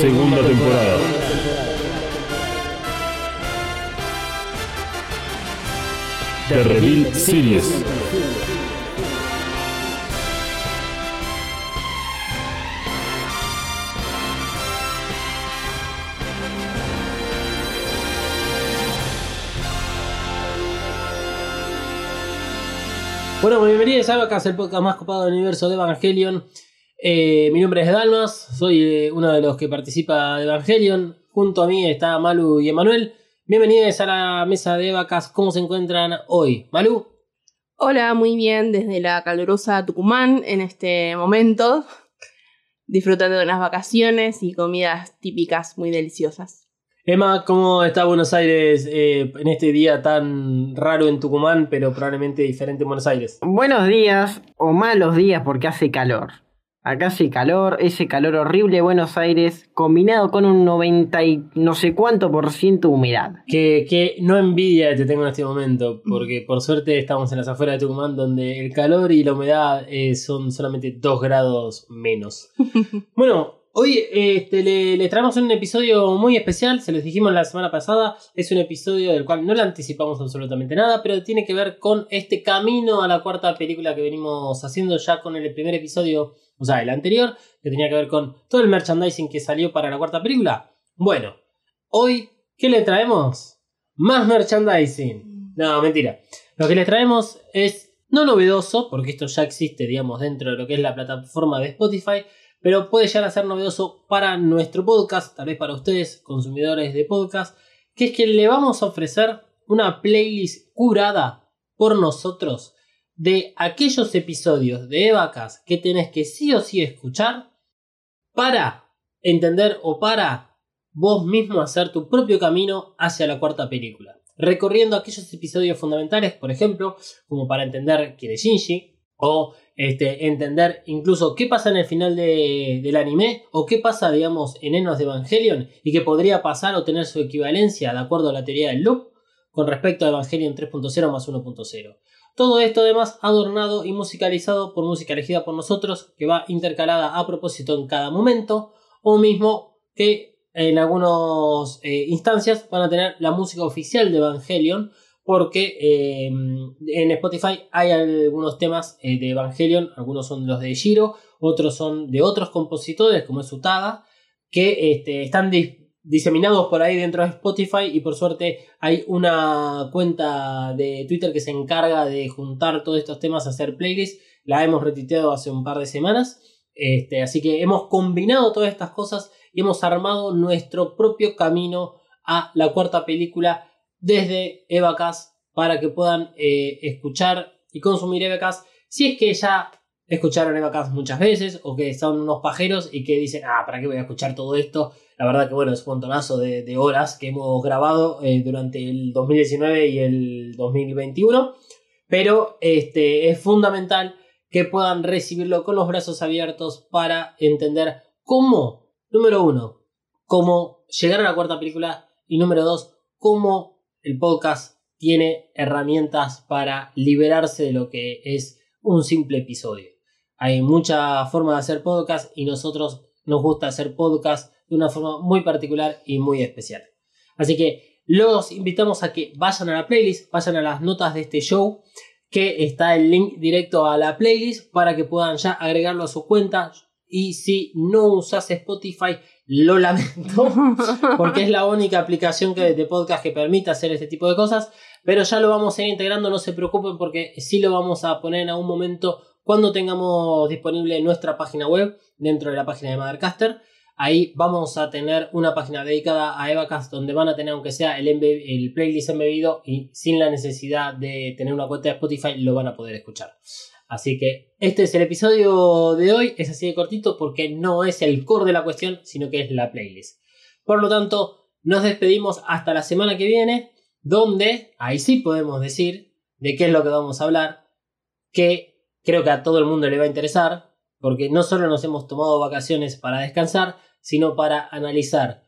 Segunda temporada. The Reveal Series. Bueno, bienvenidos a Abacas, el podcast más copado del universo de Evangelion. Eh, mi nombre es Dalmas, soy eh, uno de los que participa de Evangelion. Junto a mí está Malu y Emanuel. Bienvenidos a la mesa de Evacas. ¿Cómo se encuentran hoy? Malu. Hola, muy bien desde la calurosa Tucumán en este momento, disfrutando de unas vacaciones y comidas típicas muy deliciosas. Emma, ¿cómo está Buenos Aires eh, en este día tan raro en Tucumán, pero probablemente diferente en Buenos Aires? Buenos días o malos días porque hace calor. Acá hace calor, ese calor horrible de Buenos Aires, combinado con un 90 y no sé cuánto por ciento de humedad. Que, que no envidia te tengo en este momento, porque por suerte estamos en las afueras de Tucumán, donde el calor y la humedad eh, son solamente 2 grados menos. bueno, Hoy este, le, le traemos un episodio muy especial, se los dijimos la semana pasada, es un episodio del cual no le anticipamos absolutamente nada, pero tiene que ver con este camino a la cuarta película que venimos haciendo ya con el primer episodio, o sea, el anterior, que tenía que ver con todo el merchandising que salió para la cuarta película. Bueno, hoy, ¿qué le traemos? Más merchandising. No, mentira. Lo que le traemos es no novedoso, porque esto ya existe, digamos, dentro de lo que es la plataforma de Spotify, pero puede llegar a ser novedoso para nuestro podcast, tal vez para ustedes, consumidores de podcast, que es que le vamos a ofrecer una playlist curada por nosotros de aquellos episodios de Evacas que tenés que sí o sí escuchar para entender o para vos mismo hacer tu propio camino hacia la cuarta película. Recorriendo aquellos episodios fundamentales, por ejemplo, como para entender quién es Shinji, o este, entender incluso qué pasa en el final del anime o qué pasa, digamos, en Enos de Evangelion y que podría pasar o tener su equivalencia de acuerdo a la teoría del loop con respecto a Evangelion 3.0 más 1.0. Todo esto además adornado y musicalizado por música elegida por nosotros que va intercalada a propósito en cada momento o mismo que en algunas eh, instancias van a tener la música oficial de Evangelion porque eh, en Spotify hay algunos temas eh, de Evangelion, algunos son los de Shiro, otros son de otros compositores como es Utada, que este, están diseminados por ahí dentro de Spotify y por suerte hay una cuenta de Twitter que se encarga de juntar todos estos temas a hacer playlists, la hemos retuiteado hace un par de semanas, este, así que hemos combinado todas estas cosas y hemos armado nuestro propio camino a la cuarta película desde Evacas para que puedan eh, escuchar y consumir Evacas si es que ya escucharon Evacas muchas veces o que son unos pajeros y que dicen, ah, ¿para qué voy a escuchar todo esto? La verdad que bueno, es un montonazo de, horas que hemos grabado eh, durante el 2019 y el 2021, pero este, es fundamental que puedan recibirlo con los brazos abiertos para entender cómo, número uno, cómo llegar a la cuarta película y número dos, cómo el podcast tiene herramientas para liberarse de lo que es un simple episodio. Hay mucha forma de hacer podcast y nosotros nos gusta hacer podcast de una forma muy particular y muy especial. Así que los invitamos a que vayan a la playlist, vayan a las notas de este show, que está el link directo a la playlist para que puedan ya agregarlo a su cuenta. Y si no usas Spotify, lo lamento, porque es la única aplicación que, de podcast que permite hacer este tipo de cosas. Pero ya lo vamos a ir integrando, no se preocupen, porque sí lo vamos a poner en algún momento cuando tengamos disponible nuestra página web dentro de la página de Mothercaster. Ahí vamos a tener una página dedicada a Evacast donde van a tener, aunque sea el, el playlist embebido y sin la necesidad de tener una cuenta de Spotify, lo van a poder escuchar. Así que este es el episodio de hoy, es así de cortito porque no es el core de la cuestión, sino que es la playlist. Por lo tanto, nos despedimos hasta la semana que viene, donde ahí sí podemos decir de qué es lo que vamos a hablar, que creo que a todo el mundo le va a interesar, porque no solo nos hemos tomado vacaciones para descansar, sino para analizar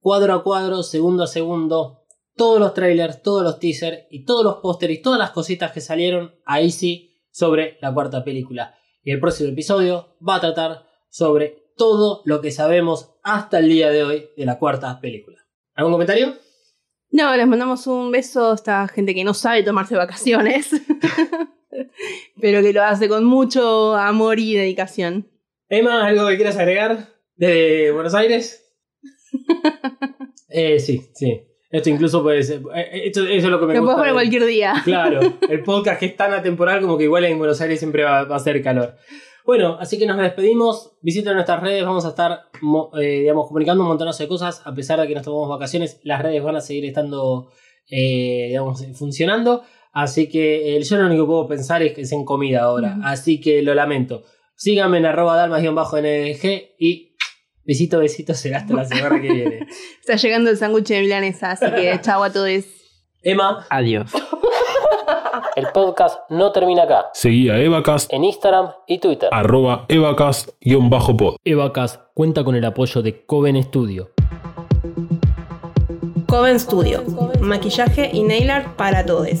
cuadro a cuadro, segundo a segundo, todos los trailers, todos los teasers y todos los pósteres y todas las cositas que salieron ahí sí sobre la cuarta película. Y el próximo episodio va a tratar sobre todo lo que sabemos hasta el día de hoy de la cuarta película. ¿Algún comentario? No, les mandamos un beso a esta gente que no sabe tomarse vacaciones, pero que lo hace con mucho amor y dedicación. Emma, ¿algo que quieras agregar de Buenos Aires? eh, sí, sí. Esto incluso puede ser. eh, Esto, eso es lo que me Lo gusta. puedes poner cualquier día. Claro, el podcast que es tan atemporal como que igual en Buenos Aires siempre va, va a hacer calor. Bueno, así que nos despedimos. Visiten nuestras redes, vamos a estar eh, digamos, comunicando un montonazo de cosas. A pesar de que nos tomamos vacaciones, las redes van a seguir estando eh, digamos, funcionando. Así que eh, yo lo único que puedo pensar es que es en comida ahora. Así que lo lamento. Síganme en arroba dalmas-ndg y besito, besito, será hasta la semana que viene. Está llegando el sándwich de milanesa, así que chau a todos. Emma, Adiós. el podcast no termina acá. Seguí a Evacast, En Instagram y Twitter. arroba evacast-pod. Evacast cuenta con el apoyo de Coven Studio. Coven Studio, maquillaje y nail art para todos.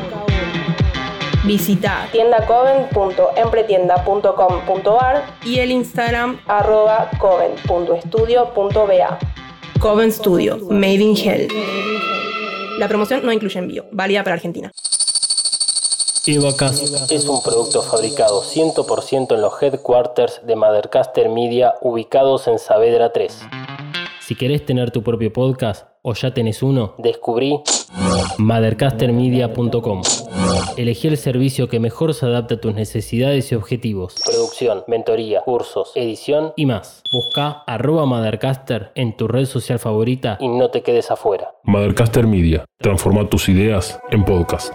Visita tiendacoven.empretienda.com.ar y el Instagram arroba coven.estudio.ba. Coven Studio, Made in Hell. La promoción no incluye envío, válida para Argentina. Evacast es un producto fabricado 100% en los headquarters de Mothercaster Media ubicados en Saavedra 3. Si querés tener tu propio podcast o ya tenés uno, descubrí mothercastermedia.com. Elegí el servicio que mejor se adapta a tus necesidades y objetivos. Producción, mentoría, cursos, edición y más. Busca arroba Mothercaster en tu red social favorita y no te quedes afuera. Mothercaster Media. Transforma tus ideas en podcast.